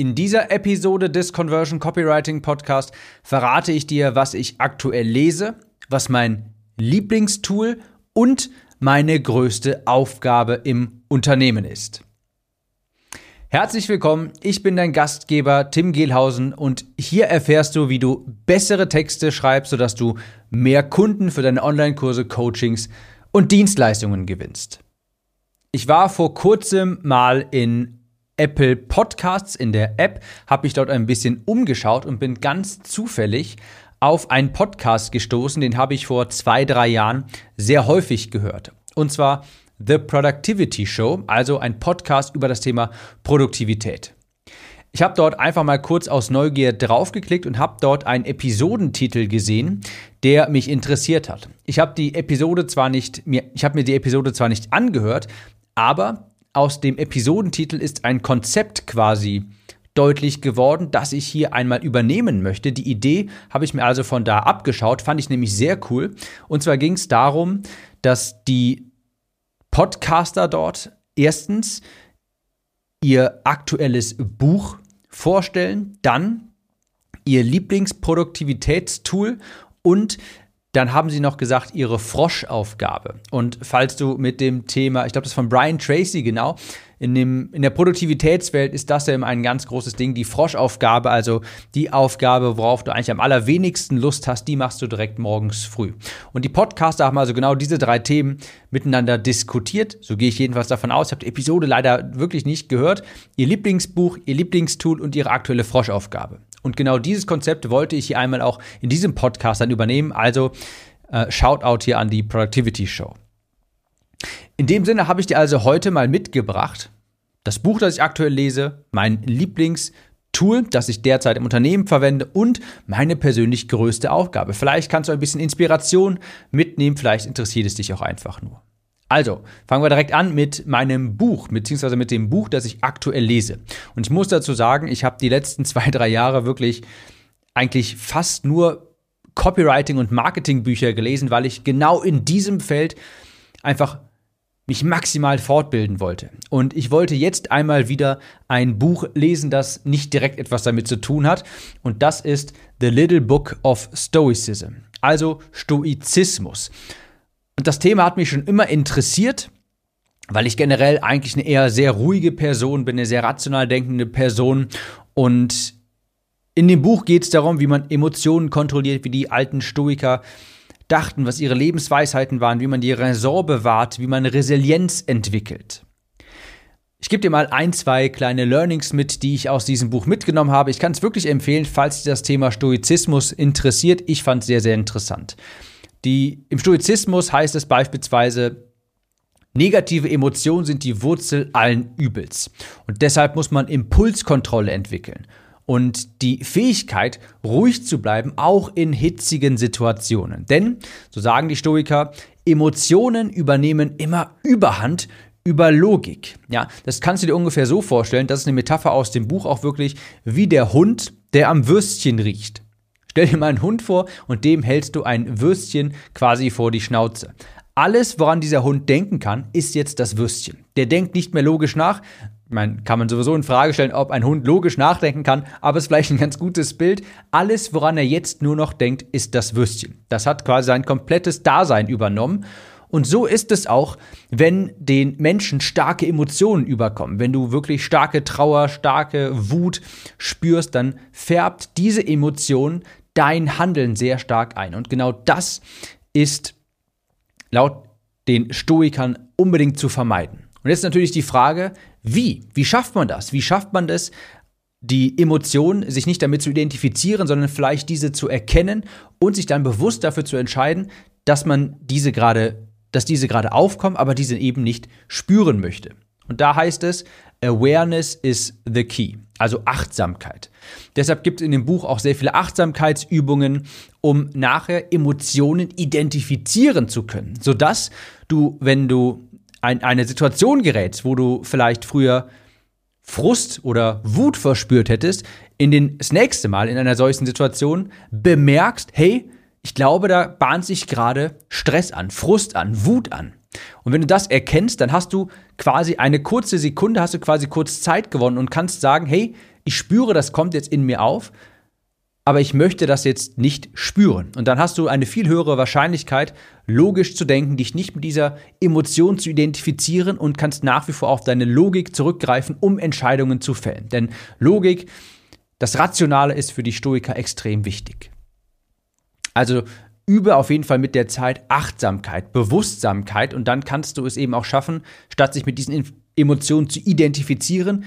In dieser Episode des Conversion Copywriting Podcast verrate ich dir, was ich aktuell lese, was mein Lieblingstool und meine größte Aufgabe im Unternehmen ist. Herzlich willkommen, ich bin dein Gastgeber Tim Gehlhausen und hier erfährst du, wie du bessere Texte schreibst, sodass du mehr Kunden für deine Online-Kurse, Coachings und Dienstleistungen gewinnst. Ich war vor kurzem mal in Apple Podcasts in der App, habe ich dort ein bisschen umgeschaut und bin ganz zufällig auf einen Podcast gestoßen, den habe ich vor zwei, drei Jahren sehr häufig gehört. Und zwar The Productivity Show, also ein Podcast über das Thema Produktivität. Ich habe dort einfach mal kurz aus Neugier draufgeklickt und habe dort einen Episodentitel gesehen, der mich interessiert hat. Ich habe die Episode zwar nicht ich habe mir die Episode zwar nicht angehört, aber aus dem Episodentitel ist ein Konzept quasi deutlich geworden, das ich hier einmal übernehmen möchte. Die Idee habe ich mir also von da abgeschaut, fand ich nämlich sehr cool. Und zwar ging es darum, dass die Podcaster dort erstens ihr aktuelles Buch vorstellen, dann ihr Lieblingsproduktivitätstool und dann haben sie noch gesagt, ihre Froschaufgabe. Und falls du mit dem Thema, ich glaube, das ist von Brian Tracy genau, in, dem, in der Produktivitätswelt ist das ja immer ein ganz großes Ding. Die Froschaufgabe, also die Aufgabe, worauf du eigentlich am allerwenigsten Lust hast, die machst du direkt morgens früh. Und die Podcaster haben also genau diese drei Themen miteinander diskutiert. So gehe ich jedenfalls davon aus. Ich habe die Episode leider wirklich nicht gehört. Ihr Lieblingsbuch, ihr Lieblingstool und ihre aktuelle Froschaufgabe. Und genau dieses Konzept wollte ich hier einmal auch in diesem Podcast dann übernehmen. Also äh, Shoutout hier an die Productivity Show. In dem Sinne habe ich dir also heute mal mitgebracht, das Buch, das ich aktuell lese, mein Lieblingstool, das ich derzeit im Unternehmen verwende und meine persönlich größte Aufgabe. Vielleicht kannst du ein bisschen Inspiration mitnehmen, vielleicht interessiert es dich auch einfach nur. Also, fangen wir direkt an mit meinem Buch, beziehungsweise mit dem Buch, das ich aktuell lese. Und ich muss dazu sagen, ich habe die letzten zwei, drei Jahre wirklich eigentlich fast nur Copywriting- und Marketingbücher gelesen, weil ich genau in diesem Feld einfach mich maximal fortbilden wollte. Und ich wollte jetzt einmal wieder ein Buch lesen, das nicht direkt etwas damit zu tun hat. Und das ist The Little Book of Stoicism, also Stoizismus. Und das Thema hat mich schon immer interessiert, weil ich generell eigentlich eine eher sehr ruhige Person bin, eine sehr rational denkende Person. Und in dem Buch geht es darum, wie man Emotionen kontrolliert, wie die alten Stoiker dachten, was ihre Lebensweisheiten waren, wie man die Raison bewahrt, wie man Resilienz entwickelt. Ich gebe dir mal ein, zwei kleine Learnings mit, die ich aus diesem Buch mitgenommen habe. Ich kann es wirklich empfehlen, falls dich das Thema Stoizismus interessiert. Ich fand es sehr, sehr interessant. Die, Im Stoizismus heißt es beispielsweise, Negative Emotionen sind die Wurzel allen Übels. Und deshalb muss man Impulskontrolle entwickeln und die Fähigkeit, ruhig zu bleiben, auch in hitzigen Situationen. Denn, so sagen die Stoiker, Emotionen übernehmen immer Überhand über Logik. Ja, das kannst du dir ungefähr so vorstellen, das ist eine Metapher aus dem Buch auch wirklich, wie der Hund, der am Würstchen riecht. Stell dir mal einen Hund vor und dem hältst du ein Würstchen quasi vor die Schnauze. Alles, woran dieser Hund denken kann, ist jetzt das Würstchen. Der denkt nicht mehr logisch nach. Man kann man sowieso in Frage stellen, ob ein Hund logisch nachdenken kann, aber es ist vielleicht ein ganz gutes Bild. Alles, woran er jetzt nur noch denkt, ist das Würstchen. Das hat quasi sein komplettes Dasein übernommen und so ist es auch, wenn den Menschen starke Emotionen überkommen. Wenn du wirklich starke Trauer, starke Wut spürst, dann färbt diese Emotion dein Handeln sehr stark ein. Und genau das ist laut den Stoikern unbedingt zu vermeiden. Und jetzt natürlich die Frage, wie? Wie schafft man das? Wie schafft man das, die Emotionen sich nicht damit zu identifizieren, sondern vielleicht diese zu erkennen und sich dann bewusst dafür zu entscheiden, dass man diese gerade dass diese gerade aufkommen, aber diese eben nicht spüren möchte. Und da heißt es, Awareness is the key, also Achtsamkeit. Deshalb gibt es in dem Buch auch sehr viele Achtsamkeitsübungen, um nachher Emotionen identifizieren zu können, sodass du, wenn du in eine Situation gerätst, wo du vielleicht früher Frust oder Wut verspürt hättest, in den, das nächste Mal in einer solchen Situation bemerkst, hey, ich glaube, da bahnt sich gerade Stress an, Frust an, Wut an. Und wenn du das erkennst, dann hast du quasi eine kurze Sekunde, hast du quasi kurz Zeit gewonnen und kannst sagen, hey, ich spüre, das kommt jetzt in mir auf, aber ich möchte das jetzt nicht spüren. Und dann hast du eine viel höhere Wahrscheinlichkeit, logisch zu denken, dich nicht mit dieser Emotion zu identifizieren und kannst nach wie vor auf deine Logik zurückgreifen, um Entscheidungen zu fällen. Denn Logik, das Rationale ist für die Stoiker extrem wichtig. Also übe auf jeden Fall mit der Zeit Achtsamkeit, Bewusstsamkeit und dann kannst du es eben auch schaffen, statt sich mit diesen Emotionen zu identifizieren,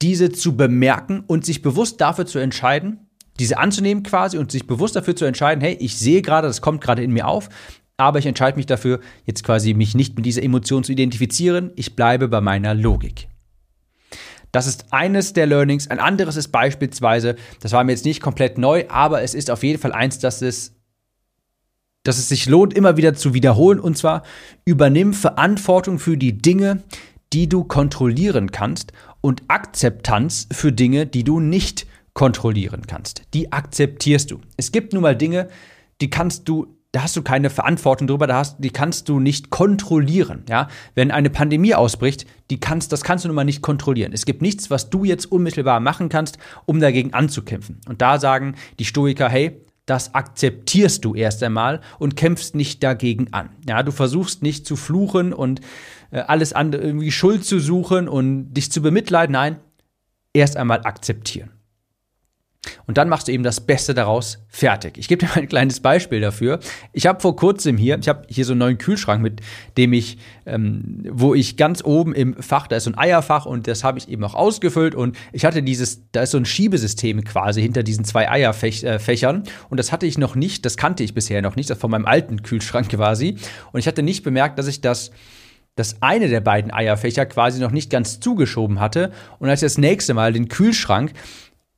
diese zu bemerken und sich bewusst dafür zu entscheiden, diese anzunehmen quasi und sich bewusst dafür zu entscheiden, hey, ich sehe gerade, das kommt gerade in mir auf, aber ich entscheide mich dafür, jetzt quasi mich nicht mit dieser Emotion zu identifizieren, ich bleibe bei meiner Logik. Das ist eines der Learnings. Ein anderes ist beispielsweise, das war mir jetzt nicht komplett neu, aber es ist auf jeden Fall eins, dass es, dass es sich lohnt, immer wieder zu wiederholen. Und zwar, übernimm Verantwortung für die Dinge, die du kontrollieren kannst und Akzeptanz für Dinge, die du nicht kontrollieren kannst. Die akzeptierst du. Es gibt nun mal Dinge, die kannst du da hast du keine Verantwortung drüber, da hast, die kannst du nicht kontrollieren. Ja? Wenn eine Pandemie ausbricht, die kannst, das kannst du nun mal nicht kontrollieren. Es gibt nichts, was du jetzt unmittelbar machen kannst, um dagegen anzukämpfen. Und da sagen die Stoiker, hey, das akzeptierst du erst einmal und kämpfst nicht dagegen an. Ja, du versuchst nicht zu fluchen und äh, alles andere irgendwie Schuld zu suchen und dich zu bemitleiden. Nein, erst einmal akzeptieren. Und dann machst du eben das Beste daraus fertig. Ich gebe dir mal ein kleines Beispiel dafür. Ich habe vor kurzem hier, ich habe hier so einen neuen Kühlschrank, mit dem ich, ähm, wo ich ganz oben im Fach, da ist so ein Eierfach und das habe ich eben auch ausgefüllt und ich hatte dieses, da ist so ein Schiebesystem quasi hinter diesen zwei Eierfächern und das hatte ich noch nicht, das kannte ich bisher noch nicht, das von meinem alten Kühlschrank quasi und ich hatte nicht bemerkt, dass ich das das eine der beiden Eierfächer quasi noch nicht ganz zugeschoben hatte und als ich das nächste Mal den Kühlschrank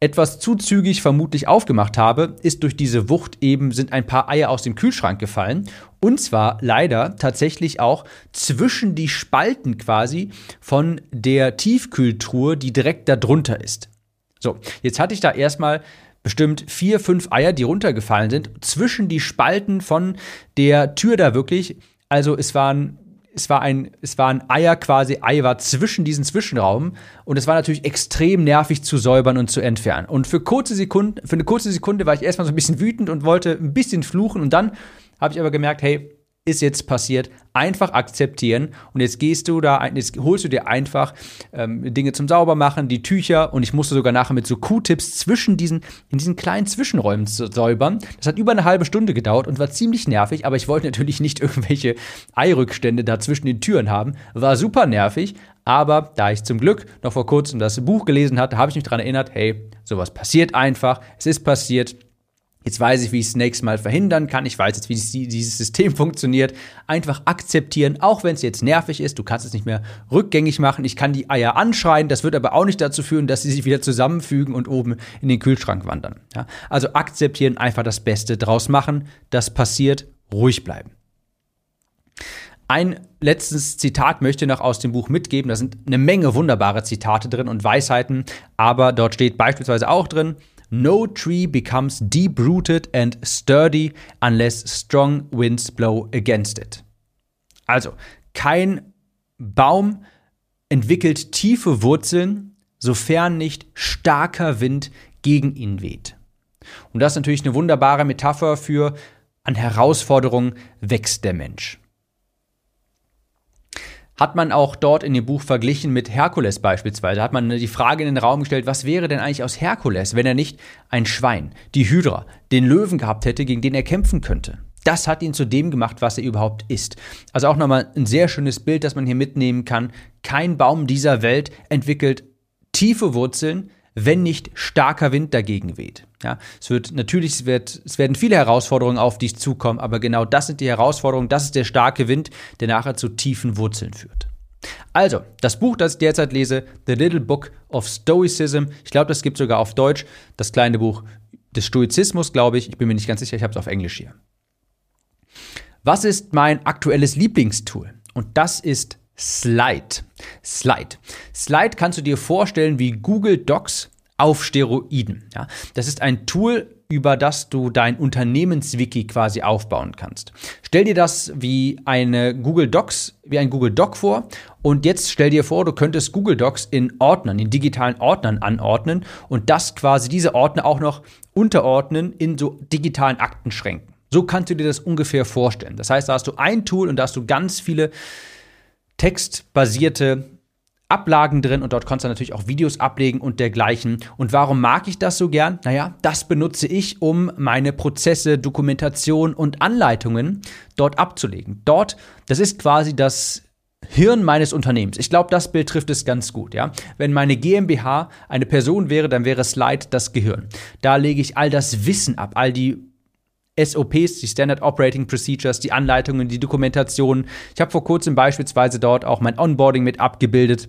etwas zu zügig vermutlich aufgemacht habe, ist durch diese Wucht eben sind ein paar Eier aus dem Kühlschrank gefallen. Und zwar leider tatsächlich auch zwischen die Spalten quasi von der Tiefkühltruhe, die direkt darunter ist. So, jetzt hatte ich da erstmal bestimmt vier, fünf Eier, die runtergefallen sind, zwischen die Spalten von der Tür da wirklich. Also es waren es war ein, es war ein Eier quasi, Ei war zwischen diesen Zwischenraum und es war natürlich extrem nervig zu säubern und zu entfernen. Und für kurze Sekunden, für eine kurze Sekunde war ich erstmal so ein bisschen wütend und wollte ein bisschen fluchen und dann habe ich aber gemerkt, hey, ist jetzt passiert, einfach akzeptieren. Und jetzt gehst du da, jetzt holst du dir einfach ähm, Dinge zum Saubermachen, die Tücher. Und ich musste sogar nachher mit so Q-Tips zwischen diesen, in diesen kleinen Zwischenräumen säubern. Das hat über eine halbe Stunde gedauert und war ziemlich nervig, aber ich wollte natürlich nicht irgendwelche Eirückstände da zwischen den Türen haben. War super nervig, aber da ich zum Glück noch vor kurzem das Buch gelesen hatte, habe ich mich daran erinnert, hey, sowas passiert einfach, es ist passiert, Jetzt weiß ich, wie ich es nächstes Mal verhindern kann. Ich weiß jetzt, wie dieses System funktioniert. Einfach akzeptieren, auch wenn es jetzt nervig ist. Du kannst es nicht mehr rückgängig machen. Ich kann die Eier anschreien. Das wird aber auch nicht dazu führen, dass sie sich wieder zusammenfügen und oben in den Kühlschrank wandern. Ja? Also akzeptieren, einfach das Beste draus machen. Das passiert, ruhig bleiben. Ein letztes Zitat möchte ich noch aus dem Buch mitgeben. Da sind eine Menge wunderbare Zitate drin und Weisheiten, aber dort steht beispielsweise auch drin, No tree becomes deep rooted and sturdy unless strong winds blow against it. Also, kein Baum entwickelt tiefe Wurzeln, sofern nicht starker Wind gegen ihn weht. Und das ist natürlich eine wunderbare Metapher für an Herausforderungen wächst der Mensch hat man auch dort in dem Buch verglichen mit Herkules beispielsweise. Hat man die Frage in den Raum gestellt, was wäre denn eigentlich aus Herkules, wenn er nicht ein Schwein, die Hydra, den Löwen gehabt hätte, gegen den er kämpfen könnte? Das hat ihn zu dem gemacht, was er überhaupt ist. Also auch nochmal ein sehr schönes Bild, das man hier mitnehmen kann. Kein Baum dieser Welt entwickelt tiefe Wurzeln, wenn nicht starker Wind dagegen weht. Ja, es wird natürlich, es, wird, es werden viele Herausforderungen auf dich zukommen, aber genau das sind die Herausforderungen, das ist der starke Wind, der nachher zu tiefen Wurzeln führt. Also, das Buch, das ich derzeit lese, The Little Book of Stoicism, ich glaube, das gibt sogar auf Deutsch, das kleine Buch des Stoizismus, glaube ich, ich bin mir nicht ganz sicher, ich habe es auf Englisch hier. Was ist mein aktuelles Lieblingstool? Und das ist Slide. Slide. Slide kannst du dir vorstellen wie Google Docs auf Steroiden. Ja, das ist ein Tool, über das du dein Unternehmenswiki quasi aufbauen kannst. Stell dir das wie eine Google Docs, wie ein Google Doc vor und jetzt stell dir vor, du könntest Google Docs in Ordnern, in digitalen Ordnern anordnen und das quasi diese Ordner auch noch unterordnen in so digitalen Aktenschränken. So kannst du dir das ungefähr vorstellen. Das heißt, da hast du ein Tool und da hast du ganz viele textbasierte Ablagen drin und dort kannst du natürlich auch Videos ablegen und dergleichen. Und warum mag ich das so gern? Naja, das benutze ich, um meine Prozesse, Dokumentation und Anleitungen dort abzulegen. Dort, das ist quasi das Hirn meines Unternehmens. Ich glaube, das Bild trifft es ganz gut, ja. Wenn meine GmbH eine Person wäre, dann wäre Slide das Gehirn. Da lege ich all das Wissen ab, all die SOPs, die Standard Operating Procedures, die Anleitungen, die Dokumentation. Ich habe vor kurzem beispielsweise dort auch mein Onboarding mit abgebildet.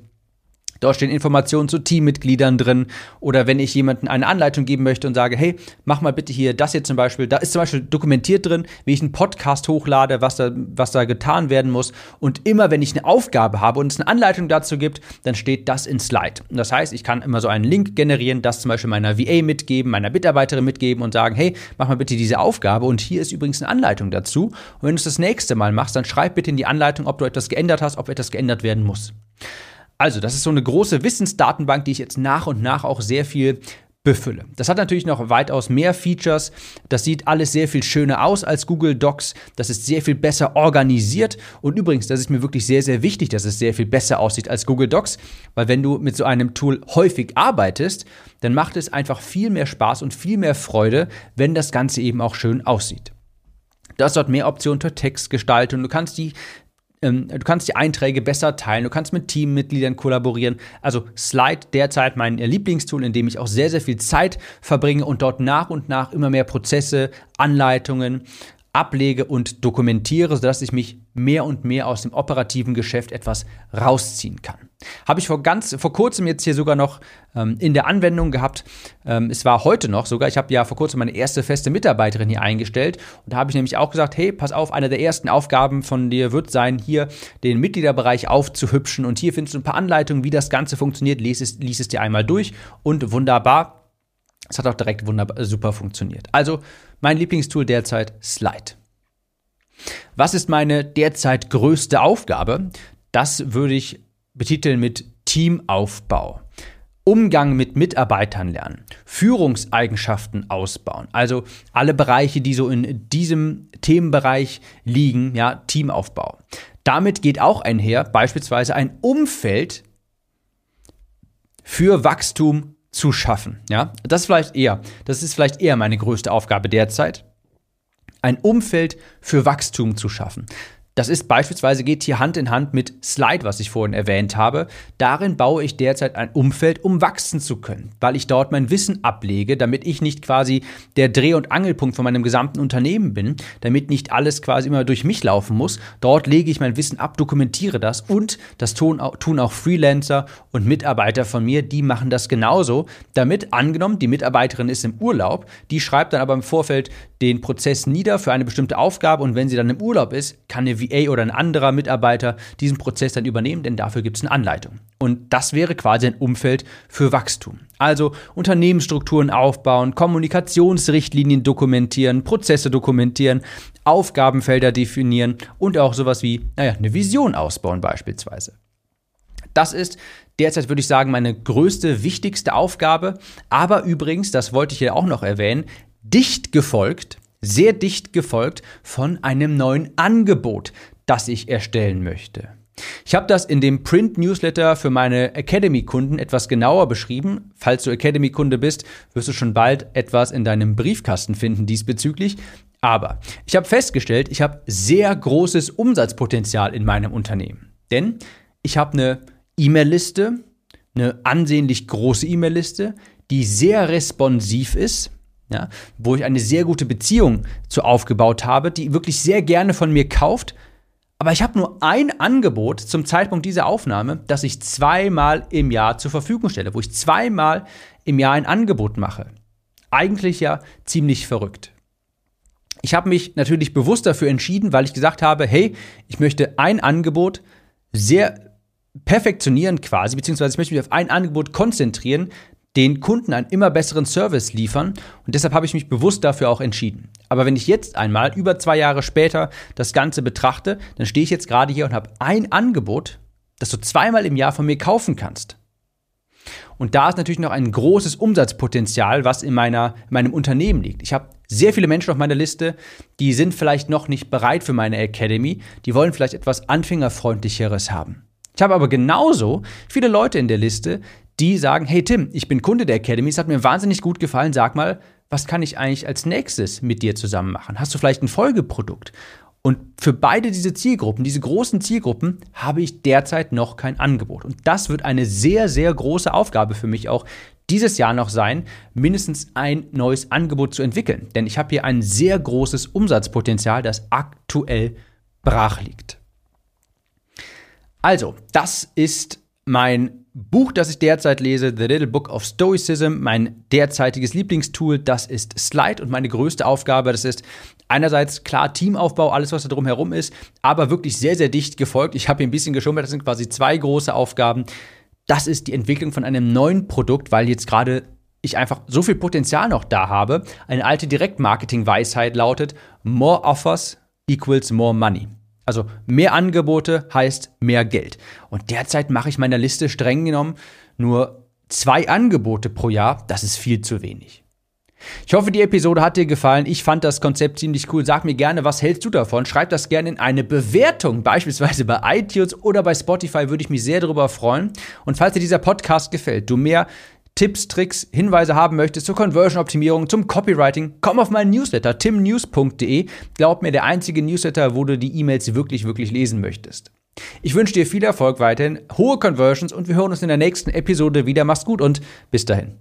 Dort stehen Informationen zu Teammitgliedern drin. Oder wenn ich jemandem eine Anleitung geben möchte und sage, hey, mach mal bitte hier das hier zum Beispiel. Da ist zum Beispiel dokumentiert drin, wie ich einen Podcast hochlade, was da, was da getan werden muss. Und immer wenn ich eine Aufgabe habe und es eine Anleitung dazu gibt, dann steht das in Slide. Das heißt, ich kann immer so einen Link generieren, das zum Beispiel meiner VA mitgeben, meiner Mitarbeiterin mitgeben und sagen, hey, mach mal bitte diese Aufgabe. Und hier ist übrigens eine Anleitung dazu. Und wenn du es das nächste Mal machst, dann schreib bitte in die Anleitung, ob du etwas geändert hast, ob etwas geändert werden muss. Also, das ist so eine große Wissensdatenbank, die ich jetzt nach und nach auch sehr viel befülle. Das hat natürlich noch weitaus mehr Features. Das sieht alles sehr viel schöner aus als Google Docs. Das ist sehr viel besser organisiert. Und übrigens, das ist mir wirklich sehr, sehr wichtig, dass es sehr viel besser aussieht als Google Docs, weil wenn du mit so einem Tool häufig arbeitest, dann macht es einfach viel mehr Spaß und viel mehr Freude, wenn das Ganze eben auch schön aussieht. Du hast dort mehr Optionen für Textgestaltung. Du kannst die ähm, du kannst die Einträge besser teilen, du kannst mit Teammitgliedern kollaborieren. Also Slide derzeit mein Lieblingstool, in dem ich auch sehr, sehr viel Zeit verbringe und dort nach und nach immer mehr Prozesse, Anleitungen, ablege und dokumentiere, sodass ich mich mehr und mehr aus dem operativen Geschäft etwas rausziehen kann. Habe ich vor ganz vor kurzem jetzt hier sogar noch ähm, in der Anwendung gehabt. Ähm, es war heute noch sogar. Ich habe ja vor kurzem meine erste feste Mitarbeiterin hier eingestellt und da habe ich nämlich auch gesagt, hey, pass auf, eine der ersten Aufgaben von dir wird sein, hier den Mitgliederbereich aufzuhübschen und hier findest du ein paar Anleitungen, wie das Ganze funktioniert. Lies es, lies es dir einmal durch und wunderbar es hat auch direkt wunderbar, super funktioniert. Also mein Lieblingstool derzeit Slide. Was ist meine derzeit größte Aufgabe? Das würde ich betiteln mit Teamaufbau. Umgang mit Mitarbeitern lernen, Führungseigenschaften ausbauen, also alle Bereiche, die so in diesem Themenbereich liegen, ja, Teamaufbau. Damit geht auch einher beispielsweise ein Umfeld für Wachstum zu schaffen. Ja, das vielleicht eher, das ist vielleicht eher meine größte Aufgabe derzeit, ein Umfeld für Wachstum zu schaffen. Das ist beispielsweise geht hier Hand in Hand mit Slide, was ich vorhin erwähnt habe. Darin baue ich derzeit ein Umfeld, um wachsen zu können, weil ich dort mein Wissen ablege, damit ich nicht quasi der Dreh- und Angelpunkt von meinem gesamten Unternehmen bin, damit nicht alles quasi immer durch mich laufen muss. Dort lege ich mein Wissen ab, dokumentiere das und das tun auch, Freelancer und Mitarbeiter von mir, die machen das genauso, damit angenommen, die Mitarbeiterin ist im Urlaub, die schreibt dann aber im Vorfeld den Prozess nieder für eine bestimmte Aufgabe und wenn sie dann im Urlaub ist, kann eine VA oder ein anderer Mitarbeiter diesen Prozess dann übernehmen, denn dafür gibt es eine Anleitung. Und das wäre quasi ein Umfeld für Wachstum. Also Unternehmensstrukturen aufbauen, Kommunikationsrichtlinien dokumentieren, Prozesse dokumentieren, Aufgabenfelder definieren und auch sowas wie, naja, eine Vision ausbauen beispielsweise. Das ist derzeit, würde ich sagen, meine größte, wichtigste Aufgabe. Aber übrigens, das wollte ich hier auch noch erwähnen, dicht gefolgt sehr dicht gefolgt von einem neuen Angebot, das ich erstellen möchte. Ich habe das in dem Print-Newsletter für meine Academy-Kunden etwas genauer beschrieben. Falls du Academy-Kunde bist, wirst du schon bald etwas in deinem Briefkasten finden diesbezüglich. Aber ich habe festgestellt, ich habe sehr großes Umsatzpotenzial in meinem Unternehmen. Denn ich habe eine E-Mail-Liste, eine ansehnlich große E-Mail-Liste, die sehr responsiv ist ja, wo ich eine sehr gute Beziehung zu aufgebaut habe, die wirklich sehr gerne von mir kauft. Aber ich habe nur ein Angebot zum Zeitpunkt dieser Aufnahme, das ich zweimal im Jahr zur Verfügung stelle, wo ich zweimal im Jahr ein Angebot mache. Eigentlich ja ziemlich verrückt. Ich habe mich natürlich bewusst dafür entschieden, weil ich gesagt habe, hey, ich möchte ein Angebot sehr perfektionieren quasi, beziehungsweise ich möchte mich auf ein Angebot konzentrieren, den Kunden einen immer besseren Service liefern und deshalb habe ich mich bewusst dafür auch entschieden. Aber wenn ich jetzt einmal über zwei Jahre später das Ganze betrachte, dann stehe ich jetzt gerade hier und habe ein Angebot, das du zweimal im Jahr von mir kaufen kannst. Und da ist natürlich noch ein großes Umsatzpotenzial, was in, meiner, in meinem Unternehmen liegt. Ich habe sehr viele Menschen auf meiner Liste, die sind vielleicht noch nicht bereit für meine Academy, die wollen vielleicht etwas Anfängerfreundlicheres haben. Ich habe aber genauso viele Leute in der Liste, die sagen, hey Tim, ich bin Kunde der Academy, es hat mir wahnsinnig gut gefallen, sag mal, was kann ich eigentlich als nächstes mit dir zusammen machen? Hast du vielleicht ein Folgeprodukt? Und für beide diese Zielgruppen, diese großen Zielgruppen, habe ich derzeit noch kein Angebot. Und das wird eine sehr, sehr große Aufgabe für mich auch dieses Jahr noch sein, mindestens ein neues Angebot zu entwickeln. Denn ich habe hier ein sehr großes Umsatzpotenzial, das aktuell brach liegt. Also, das ist mein Buch, das ich derzeit lese, The Little Book of Stoicism, mein derzeitiges Lieblingstool, das ist Slide und meine größte Aufgabe, das ist einerseits klar Teamaufbau, alles was da drumherum ist, aber wirklich sehr, sehr dicht gefolgt. Ich habe hier ein bisschen geschummelt, das sind quasi zwei große Aufgaben. Das ist die Entwicklung von einem neuen Produkt, weil jetzt gerade ich einfach so viel Potenzial noch da habe. Eine alte Direktmarketing-Weisheit lautet, more offers equals more money. Also mehr Angebote heißt mehr Geld. Und derzeit mache ich meiner Liste streng genommen nur zwei Angebote pro Jahr. Das ist viel zu wenig. Ich hoffe, die Episode hat dir gefallen. Ich fand das Konzept ziemlich cool. Sag mir gerne, was hältst du davon? Schreib das gerne in eine Bewertung, beispielsweise bei iTunes oder bei Spotify, würde ich mich sehr darüber freuen. Und falls dir dieser Podcast gefällt, du mehr Tipps, Tricks, Hinweise haben möchtest zur Conversion-Optimierung, zum Copywriting, komm auf meinen Newsletter timnews.de. Glaub mir, der einzige Newsletter, wo du die E-Mails wirklich, wirklich lesen möchtest. Ich wünsche dir viel Erfolg weiterhin, hohe Conversions und wir hören uns in der nächsten Episode wieder. Mach's gut und bis dahin.